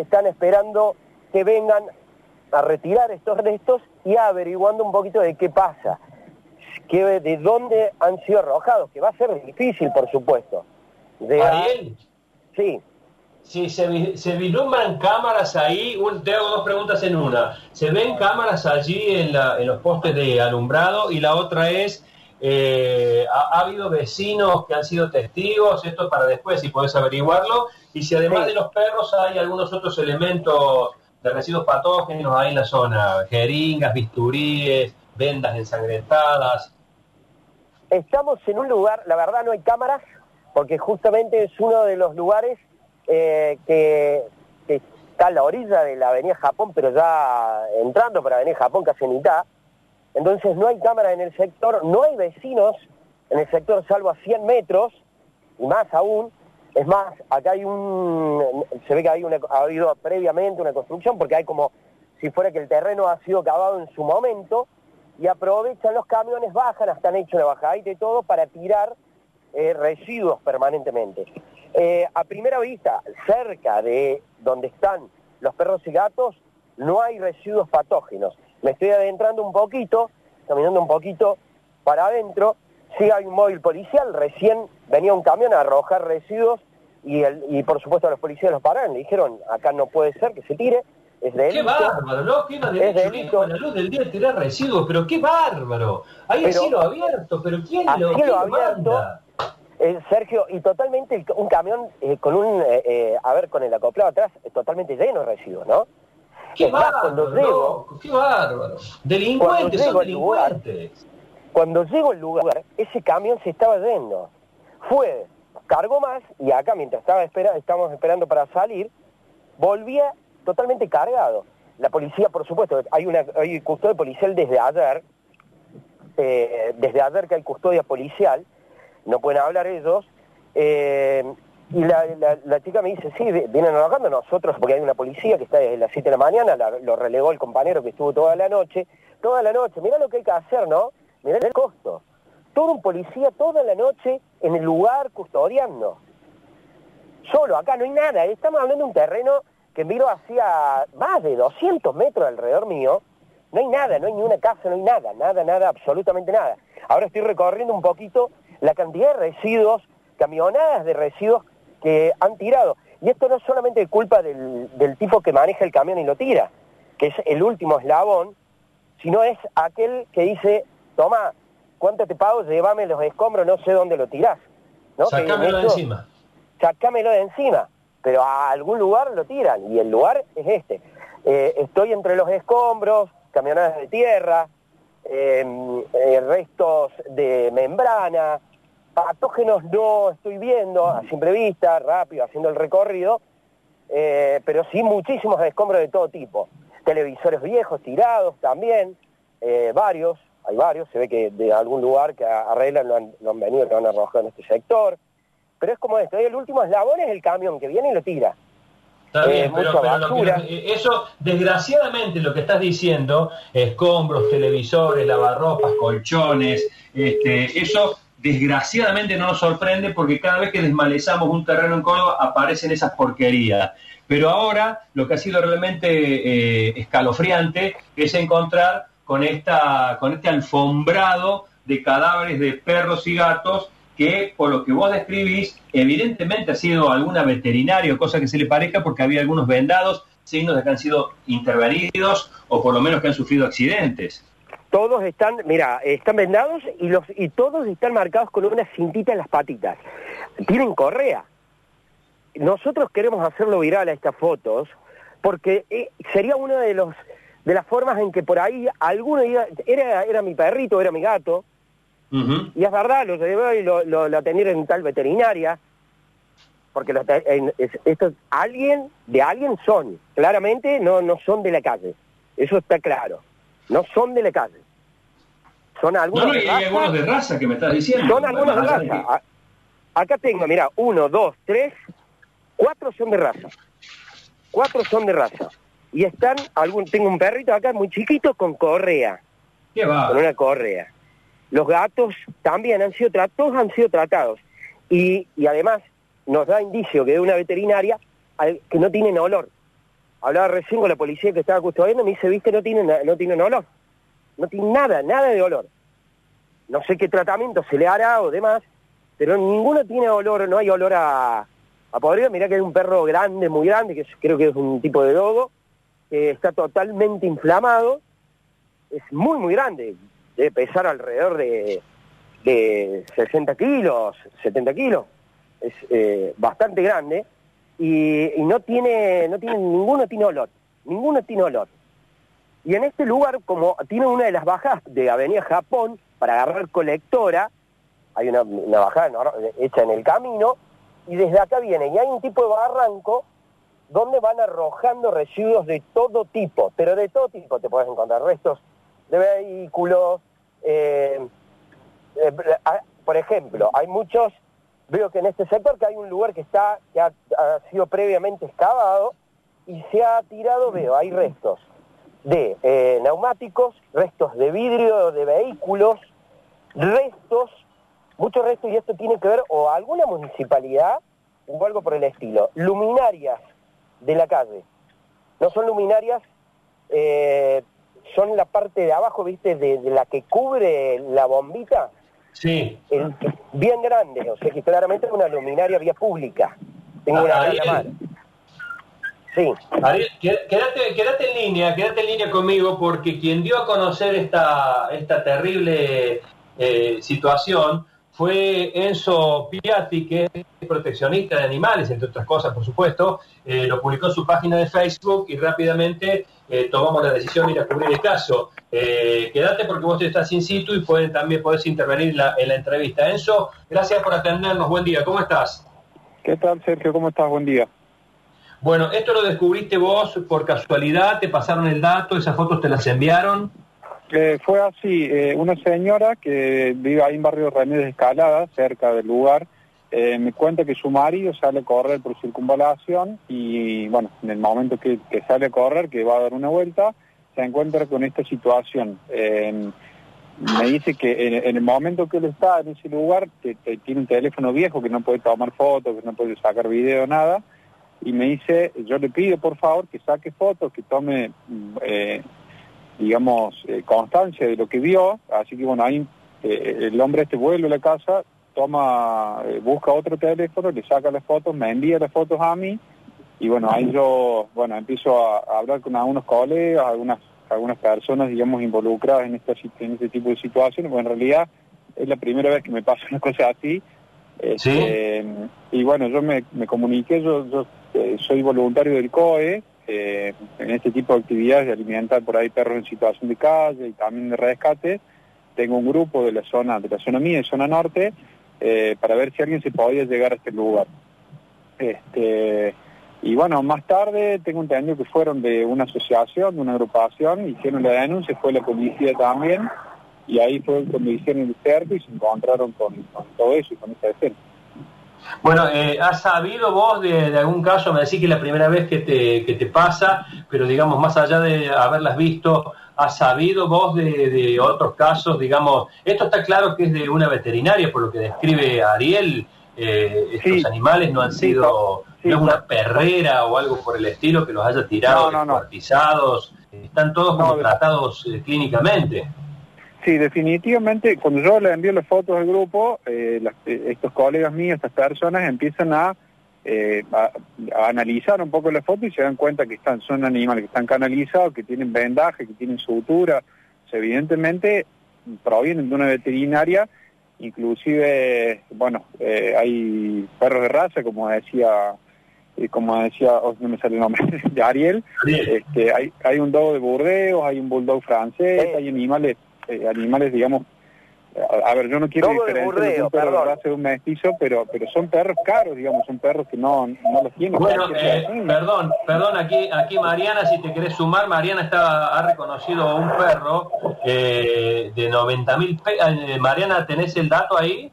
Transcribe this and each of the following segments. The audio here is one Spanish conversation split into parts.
están esperando que vengan a retirar estos restos y averiguando un poquito de qué pasa, que, de dónde han sido arrojados, que va a ser difícil, por supuesto. De Ariel, Sí, si se, se vislumbran cámaras ahí, un- te hago dos preguntas en una. ¿Se ven cámaras allí en, la- en los postes de alumbrado? Y la otra es, eh, ¿ha, ha habido vecinos que han sido testigos? Esto para después, si podés averiguarlo. Y si además Sí. de los perros hay algunos otros elementos de residuos patógenos ahí en la zona, jeringas, bisturíes, vendas ensangrentadas. Estamos en un lugar, la verdad no hay cámaras, porque justamente es uno de los lugares eh, que, que está a la orilla de la Avenida Japón, pero ya entrando por la Avenida Japón casi en mitad. Entonces no hay cámara en el sector, no hay vecinos en el sector salvo a 100 metros, y más aún. Es más, acá hay un, se ve que hay ha habido previamente una construcción, porque hay como si fuera que el terreno ha sido cavado en su momento, y aprovechan los camiones, bajan, hasta han hecho una bajadita y todo para tirar eh, residuos permanentemente. Eh, a primera vista, cerca de donde están los perros y gatos, no hay residuos patógenos. Me estoy adentrando un poquito, caminando un poquito para adentro, sí hay un móvil policial, recién venía un camión a arrojar residuos y, el, y por supuesto los policías los pararon, le dijeron, acá no puede ser que se tire, es de ¡Qué bárbaro! ¿No? ¿Qué más Es delito. a la luz del día tirar residuos? ¡Pero qué bárbaro! Ahí es Pero- cielo abierto, ¿pero quién lo, cielo quién lo abierto, manda? Eh, Sergio, y totalmente el- un camión eh, con un, eh, eh, a ver, con el acoplado atrás, totalmente lleno de residuos, ¿no? ¡Qué Es más, bárbaro! cuando llego, loco, ¡Qué bárbaro! Delincuentes, Cuando son llego al lugar, delincuentes. cuando llego al lugar, ese camión se estaba yendo. Fue, cargó más, y acá mientras estaba espera, estábamos esperando para salir, volvía totalmente cargado. La policía, por supuesto, hay una hay custodia policial desde ayer, eh, desde ayer que hay custodia policial, no pueden hablar ellos, eh, y la, chica me dice, sí, vi- vienen trabajando nosotros, porque hay una policía que está desde las 7 de la mañana, lo relegó el compañero que estuvo toda la noche, toda la noche, mirá lo que hay que hacer, ¿no? Mirá el costo. Todo un policía toda la noche en el lugar custodiando. Solo, acá no hay nada, estamos hablando de un terreno que miro hacia más de 200 metros alrededor mío, no hay nada, no hay ni una casa, no hay nada, nada, nada, absolutamente nada. Ahora estoy recorriendo un poquito la cantidad de residuos, camionadas de residuos que han tirado. Y esto no es solamente culpa del, del tipo que maneja el camión y lo tira, que es el último eslabón, sino es aquel que dice, toma, ¿cuánto te pago? Llévame los escombros, no sé dónde lo tirás. ¿no? Sacámelo de encima. sacámelo de encima, pero a algún lugar lo tiran y el lugar es este. Eh, estoy entre los escombros, camionadas de tierra, eh, eh, restos de membrana, patógenos no estoy viendo a simple vista, rápido, haciendo el recorrido, eh, pero sí muchísimos escombros de todo tipo. Televisores viejos tirados también, eh, varios, hay varios, se ve que de algún lugar que arreglan lo han, lo han venido, lo han arrojado en este sector. Pero es como esto, el último eslabón es el camión que viene y lo tira. Está Eh, bien, pero, mucha pero lo que- basura. lo que- eso, desgraciadamente, lo que estás diciendo, escombros, televisores, lavarropas, colchones, este, eso desgraciadamente no nos sorprende porque cada vez que desmalezamos un terreno en Córdoba aparecen esas porquerías. Pero ahora lo que ha sido realmente eh, escalofriante es encontrar con, esta, con este alfombrado de cadáveres de perros y gatos que por lo que vos describís, evidentemente ha sido alguna veterinaria o cosa que se le parezca porque había algunos vendados, signos de que han sido intervenidos o por lo menos que han sufrido accidentes. Todos están, mira, están vendados y, los, y todos están marcados con una cintita en las patitas. Tienen correa. Nosotros queremos hacerlo viral a estas fotos porque eh, sería una de los de las formas en que por ahí alguno diga, era, era mi perrito, era mi gato, y es verdad, lo llevé y lo, lo, en tal veterinaria, porque los en- es- estos alguien, de alguien son, claramente no, no son de la calle, eso está claro, no son de la calle, son algunos No, no, de y hay raza, algunos de raza que me estás diciendo. son algunos de raza. Acá tengo, mira, uno, dos, tres, cuatro son de raza, cuatro son de raza, y están, algún, tengo un perrito acá muy chiquito con correa, ¿Qué va? con una correa. Los gatos también han sido tratados, han sido tratados. Y, y además nos da indicio que de una veterinaria al- que no tienen olor. hablaba recién con la policía que estaba custodiando, me dice, viste, no tiene, no tienen olor. No tiene nada, nada de olor. No sé qué tratamiento se le hará o demás, pero ninguno tiene olor, no hay olor a, a podrido. Mirá que hay un perro grande, muy grande, que creo que es un tipo de dogo, que está totalmente inflamado. Es muy, muy grande. Debe pesar alrededor de, de 60 kilos, 70 kilos. Es eh, bastante grande y, no tiene, no tiene, ninguno tiene olor, ninguno tiene olor. Y en este lugar, como tiene una de las bajas de Avenida Japón para agarrar colectora, hay una, bajada hecha en el camino, y desde acá viene, y hay un tipo de barranco donde van arrojando residuos de todo tipo, pero de todo tipo te puedes encontrar. Restos de vehículos, eh, eh, por ejemplo, hay muchos veo que en este sector que hay un lugar que está que ha, sido previamente excavado y se ha tirado, veo, hay restos de eh, neumáticos, restos de vidrio de vehículos, restos, muchos restos, y esto tiene que ver o alguna municipalidad o algo por el estilo, luminarias de la calle. No son luminarias, eh, son la parte de abajo, viste, de la que cubre la bombita, Sí. bien grande, o sea que claramente es una luminaria vía pública. Tengo una Ariel, Sí. quédate, quédate en línea, quédate en línea conmigo, porque quien dio a conocer esta, esta terrible eh, situación fue Enzo Piatti, que es proteccionista de animales, entre otras cosas, por supuesto, eh, lo publicó en su página de Facebook y rápidamente eh, tomamos la decisión de ir a cubrir el caso. Eh, quédate porque vos estás in situ y pueden, también podés intervenir en la entrevista. Enzo, gracias por atendernos. Buen día, ¿cómo estás? ¿Qué tal, Sergio? ¿Cómo estás? Buen día. Bueno, ¿esto lo descubriste vos por casualidad? ¿Te pasaron el dato? ¿Esas fotos te las enviaron? Eh, fue así, eh, una señora que vive ahí en barrio Remedios Escalada, cerca del lugar, eh, me cuenta que su marido sale a correr por circunvalación y bueno, en el momento que, sale a correr, que va a dar una vuelta, se encuentra con esta situación. me dice que en, el momento que él está en ese lugar, que, tiene un teléfono viejo, que no puede tomar fotos, que no puede sacar video, nada, y me dice, yo le pido por favor que saque fotos, que tome digamos, eh, constancia de lo que vio, así que bueno, ahí eh, el hombre este vuelve a la casa, toma, eh, busca otro teléfono, le saca las fotos, me envía las fotos a mí, y bueno, ahí yo, bueno, empiezo a, hablar con algunos colegas, algunas algunas personas, digamos, involucradas en, esta, en este tipo de situaciones, porque en realidad es la primera vez que me pasa una cosa así, este, y bueno, yo me, me comuniqué, yo, yo soy voluntario del COE, eh, en este tipo de actividades de alimentar por ahí perros en situación de calle y también de rescate, tengo un grupo de la zona, de la zona mía, de zona norte, eh, para ver si alguien se podía llegar a este lugar. Este, y bueno, más tarde tengo entendido que fueron de una asociación, de una agrupación, hicieron la denuncia, fue la policía también, y ahí fue cuando hicieron el cerco y se encontraron con, todo eso y con esa escena. Bueno, eh, ¿has sabido vos de, algún caso? Me decís que es la primera vez que te, que te pasa, pero digamos, más allá de haberlas visto, ¿has sabido vos de, otros casos? Digamos, esto está claro que es de una veterinaria, por lo que describe Ariel. Eh, estos animales no han sido, no es una perrera o algo por el estilo que los haya tirado no, no, Están todos como tratados eh, clínicamente. Sí, definitivamente, cuando yo le envío las fotos al grupo, eh, eh, estos colegas míos, estas personas, empiezan eh, a, analizar un poco las fotos y se dan cuenta que están, son animales que están canalizados, que tienen vendaje, que tienen sutura. evidentemente provienen de una veterinaria, inclusive, bueno, hay perros de raza, como decía como decía, oh, no me sale el nombre, de Ariel, este, hay, hay un dogo de Burdeos, hay un bulldog francés, hay animales eh, animales, digamos, a, ver, yo no quiero diferenciar un perro de raza de un mestizo, pero pero son perros caros, digamos, son perros que no, no los tienen. Bueno, eh, perdón, perdón, aquí aquí Mariana, si te querés sumar, Mariana está, ha reconocido un perro eh, de 90 mil pesos. Eh, Mariana, ¿tenés el dato ahí?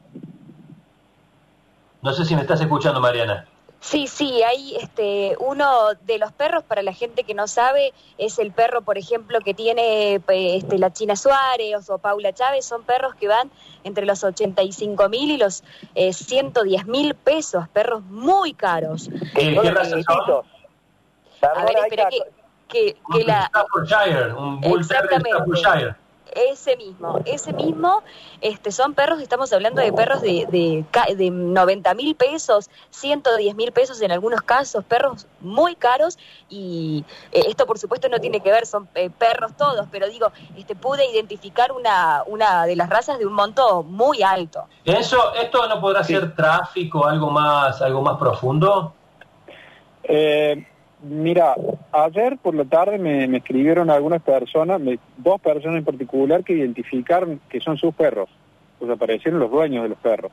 No sé si me estás escuchando, Mariana. Sí, sí, hay este, uno de los perros, para la gente que no sabe, es el perro, por ejemplo, que tiene este, la China Suárez o Paula Chávez, son perros que van entre los 85 mil y los eh, 110 mil pesos, perros muy caros. ¿Qué, raza son? A ver, espera que, que, que la... Un Staffordshire. Ese mismo, ese mismo, este, son perros, estamos hablando de perros de, de, de 90 mil pesos, 110 mil pesos en algunos casos, perros muy caros y eh, esto por supuesto no tiene que ver, son eh, perros todos, pero digo, este, pude identificar una, una de las razas de un monto muy alto. ¿Eso, ¿Esto no podrá ser tráfico, algo más, algo más profundo? Eh, Mira, ayer por la tarde me, escribieron algunas personas, dos personas en particular, que identificaron que son sus perros. Pues aparecieron los dueños de los perros.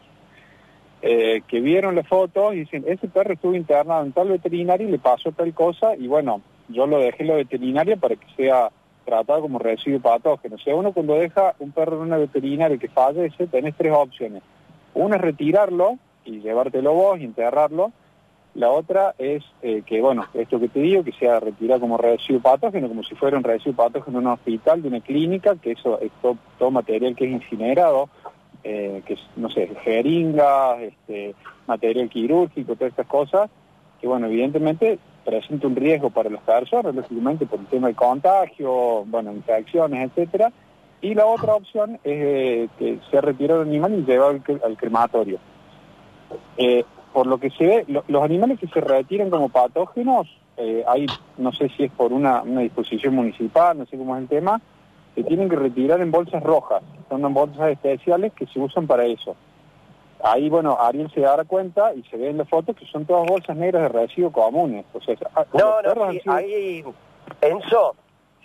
Eh, que vieron la foto y dicen, ese perro estuvo internado en tal veterinario y le pasó tal cosa y bueno, yo lo dejé en la veterinaria para que sea tratado como residuo patógeno. O sea, uno cuando deja un perro en una veterinaria que fallece, tenés tres opciones. Una es retirarlo y llevártelo vos y enterrarlo, la otra es eh, que, bueno, esto que te digo, que sea retirado como residuo patógeno, como si fuera un residuo patógeno en un hospital, de una clínica, que eso es todo, material que es incinerado, eh, que es, no sé, jeringas, este, material quirúrgico, todas estas cosas, que, bueno, evidentemente presenta un riesgo para las personas, lógicamente por el tema de contagio, bueno, infecciones, etcétera. Y la otra opción es eh, que se retira el animal y lleva al, crematorio. Por lo que se ve, los animales que se retiran como patógenos, eh, hay, no sé si es por una, disposición municipal, no sé cómo es el tema, se tienen que retirar en bolsas rojas, son bolsas especiales que se usan para eso. Ahí, bueno, Ariel se dará cuenta y se ve en la foto que son todas bolsas negras de residuos comunes. O sea, ah, no, no, sí, ahí, Enzo,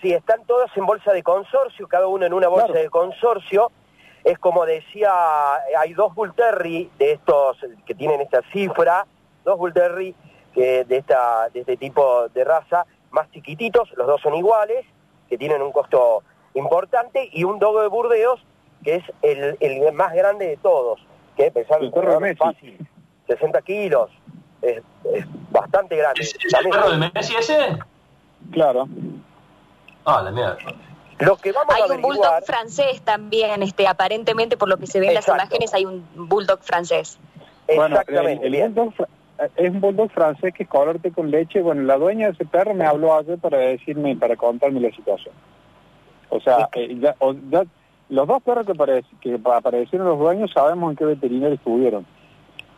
si están todas en bolsa de consorcio, cada uno en una bolsa de consorcio, es como decía, hay dos Bull Terry de estos que tienen esta cifra, dos Bull Terry que de, esta, de este tipo de raza, más chiquititos, los dos son iguales, que tienen un costo importante, y un dogo de Burdeos, que es el, el más grande de todos, que pesar el fácil, 60 kilos, es, bastante grande. ¿Es, el perro de Messi ese? Claro. Ah, la mierda. Lo que vamos hay un bulldog francés también, este, aparentemente por lo que se ve en las imágenes hay un bulldog francés. Exactamente. es un bulldog francés que es colorte con leche. Bueno, la dueña de ese perro me habló ayer para decirme, para contarme la situación. O sea, eh, ya, los dos perros que, que aparecieron los dueños sabemos en qué veterinario estuvieron.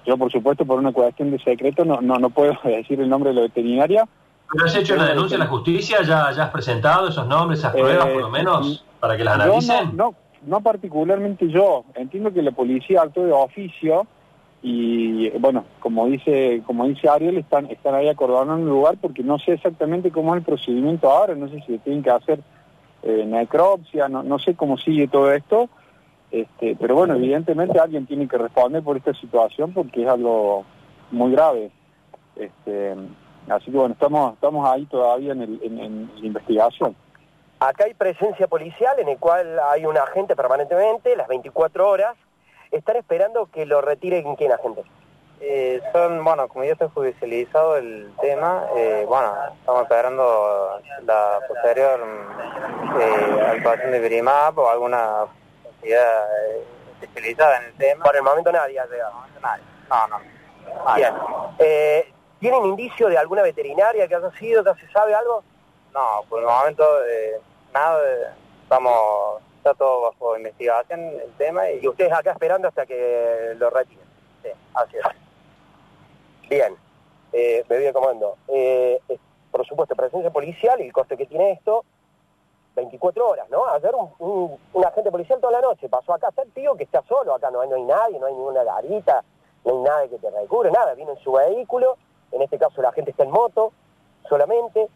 Yo, por supuesto, por una cuestión de secreto, no, no, no puedo decir el nombre de la veterinaria, ¿Pero has hecho una denuncia en la justicia? ¿Ya, ya has presentado esos nombres, esas pruebas, por lo eh, menos, para que las analicen? No, no, particularmente yo. Entiendo que la policía actuó de oficio y, bueno, como dice como dice Ariel, están, están ahí acordando el lugar porque no sé exactamente cómo es el procedimiento ahora, no sé si tienen que hacer eh, necropsia, no, no sé cómo sigue todo esto. Este, pero bueno, evidentemente alguien tiene que responder por esta situación porque es algo muy grave. Este, Así que bueno, estamos, estamos ahí todavía en, el, en, la investigación. Acá hay presencia policial en el cual hay un agente permanentemente, las 24 horas. ¿Están esperando que lo retiren quién agente? Eh, son, bueno, como ya está judicializado el tema, eh, bueno, estamos esperando la posterior eh, actuación de Brimap o alguna entidad eh, especializada en el tema. Por el momento nadie ha llegado. No, no. Bien. Eh, ¿Tienen indicio de alguna veterinaria que haya sido, que se sabe algo? No, por el momento eh, nada, estamos, está todo bajo investigación el tema. Y... ustedes acá esperando hasta que lo retiren. Sí, así es. Bien, eh, me voy acomodando. Eh, por supuesto, presencia policial y el coste que tiene esto, 24 horas, ¿no? Ayer un, un, agente policial toda la noche pasó acá, el tío que está solo, acá no hay, no hay nadie, no hay ninguna garita, no hay nada que te recubre, nada, vino en su vehículo en este caso la gente está en moto solamente,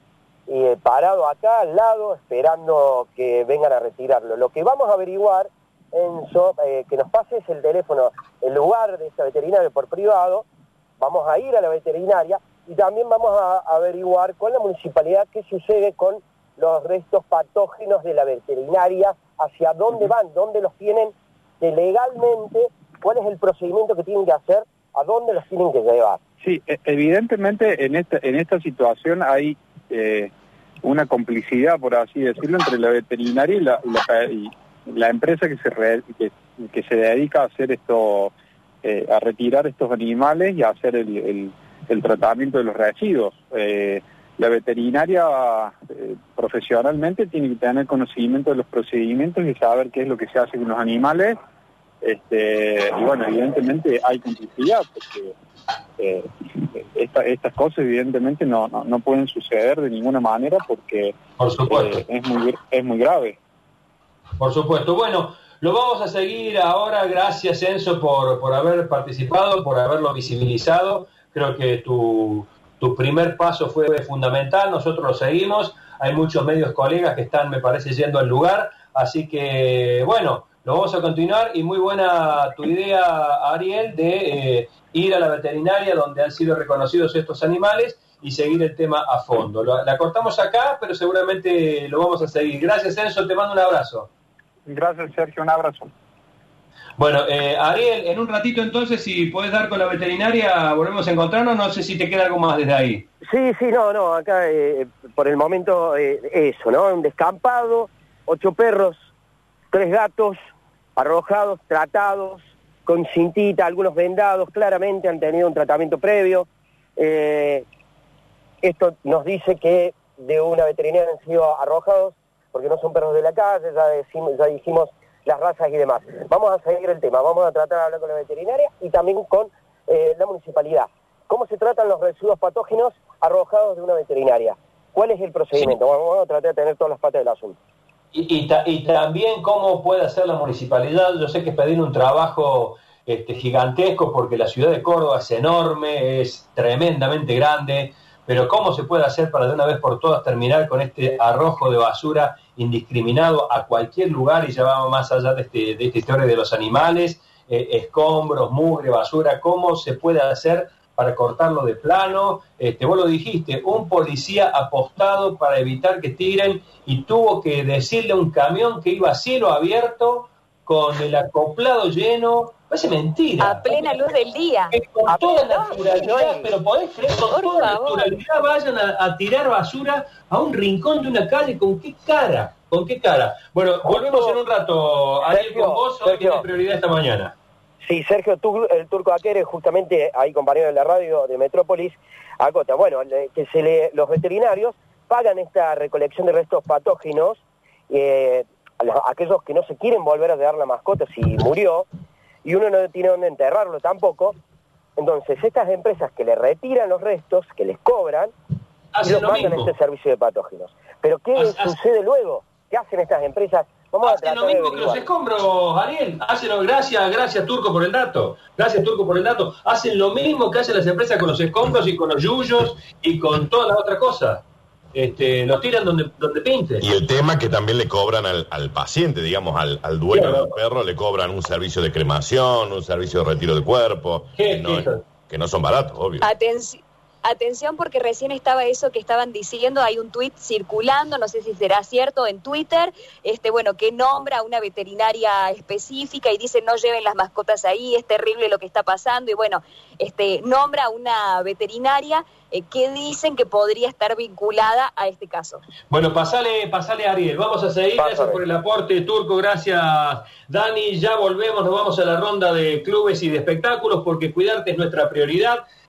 eh, parado acá al lado esperando que vengan a retirarlo. Lo que vamos a averiguar, Enzo, eh, que nos pase es el teléfono, el lugar de esta veterinaria por privado, vamos a ir a la veterinaria y también vamos a averiguar con la municipalidad qué sucede con los restos patógenos de la veterinaria, hacia dónde van, dónde los tienen, que legalmente, cuál es el procedimiento que tienen que hacer, a dónde los tienen que llevar. Sí, e, evidentemente en esta, en esta situación hay eh, una complicidad, por así decirlo, entre la veterinaria y la, la, empresa que se, que, se dedica a hacer esto, eh, a retirar estos animales y a hacer el, el, tratamiento de los residuos. Eh, la veterinaria eh, profesionalmente tiene que tener conocimiento de los procedimientos y saber qué es lo que se hace con los animales. Este, y bueno, evidentemente hay complicidad porque eh, estas cosas evidentemente no, no, pueden suceder de ninguna manera porque Por supuesto. Eh, es, muy, es muy grave. Por supuesto. Bueno, lo vamos a seguir ahora. Gracias, Enzo, por, por haber participado, por haberlo visibilizado. Creo que tu, tu primer paso fue fundamental. Nosotros lo seguimos. Hay muchos medios colegas que están, me parece, yendo al lugar. Así que, bueno, lo vamos a continuar. Y muy buena tu idea, Ariel, de eh, ir a la veterinaria donde han sido reconocidos estos animales y seguir el tema a fondo. La cortamos acá, pero seguramente lo vamos a seguir. Gracias, Enzo. Te mando un abrazo. Gracias, Sergio. Un abrazo. Bueno, eh, Ariel, en un ratito entonces, si puedes dar con la veterinaria, volvemos a encontrarnos. No sé si te queda algo más desde ahí. Sí, sí, no, no. Acá, eh, por el momento, eh, eso, ¿no? Un descampado, ocho perros, tres gatos arrojados, tratados, con cintita, algunos vendados, claramente han tenido un tratamiento previo. esto nos dice que de una veterinaria han sido arrojados porque no son perros de la calle, ya, decimos, ya dijimos las razas y demás. Vamos a seguir el tema, vamos a tratar de hablar con la veterinaria y también con eh, la municipalidad. ¿Cómo se tratan los residuos patógenos arrojados de una veterinaria? ¿Cuál es el procedimiento? vamos a tratar de tener todas las patas del asunto. Y, también cómo puede hacer la municipalidad. Yo sé que es pedir un trabajo este, gigantesco porque la ciudad de Córdoba es enorme, es tremendamente grande, pero cómo se puede hacer para de una vez por todas terminar con este arrojo de basura indiscriminado a cualquier lugar y ya más allá de, este, de historia de los animales, eh, escombros, mugre, basura, cómo se puede hacer para cortarlo de plano. Este, vos lo dijiste, un policía apostado para evitar que tiren y tuvo que decirle a un camión que iba a cielo abierto con el acoplado lleno Parece mentira. A plena luz del día. con toda naturalidad, pero podés creer, con toda naturalidad vayan a, tirar basura a un rincón de una calle. ¿Con qué cara? ¿Con qué cara? Bueno, volvemos en un rato. Ariel, con vos, hoy tiene prioridad esta mañana. Sí, Sergio, el Turco Aquere, justamente ahí compañero de la radio de Metrópolis, acota. Bueno, que se le, los veterinarios pagan esta recolección de restos patógenos, eh, a aquellos que no se quieren volver a dar la mascota si murió, y uno no tiene dónde enterrarlo tampoco. Entonces, estas empresas que le retiran los restos, que les cobran, y los mandan a este servicio de patógenos. Pero ¿qué sucede luego? ¿Qué hacen estas empresas? Vamos hacen a lo mismo que los escombros, Ariel. Hacen gracias, gracias Turco por el dato. Gracias Turco por el dato. Hacen lo mismo que hacen las empresas con los escombros y con los yuyos y con todas las otras cosas este, los tiran donde, donde pinte. Y el tema que también le cobran al, al paciente, digamos, al, al dueño del perro, le cobran un servicio de cremación, un servicio de retiro de cuerpo, que no, que no son baratos, obvio. Atención. Atención porque recién estaba eso que estaban diciendo, hay un tuit circulando, no sé si será cierto, en Twitter, este bueno, que nombra a una veterinaria específica y dice no lleven las mascotas ahí, es terrible lo que está pasando y bueno, este nombra a una veterinaria eh, que dicen que podría estar vinculada a este caso. Bueno, pasale, pasale Ariel, vamos a seguir, gracias por el aporte, Turco, gracias Dani, ya volvemos, nos vamos a la ronda de clubes y de espectáculos porque cuidarte es nuestra prioridad.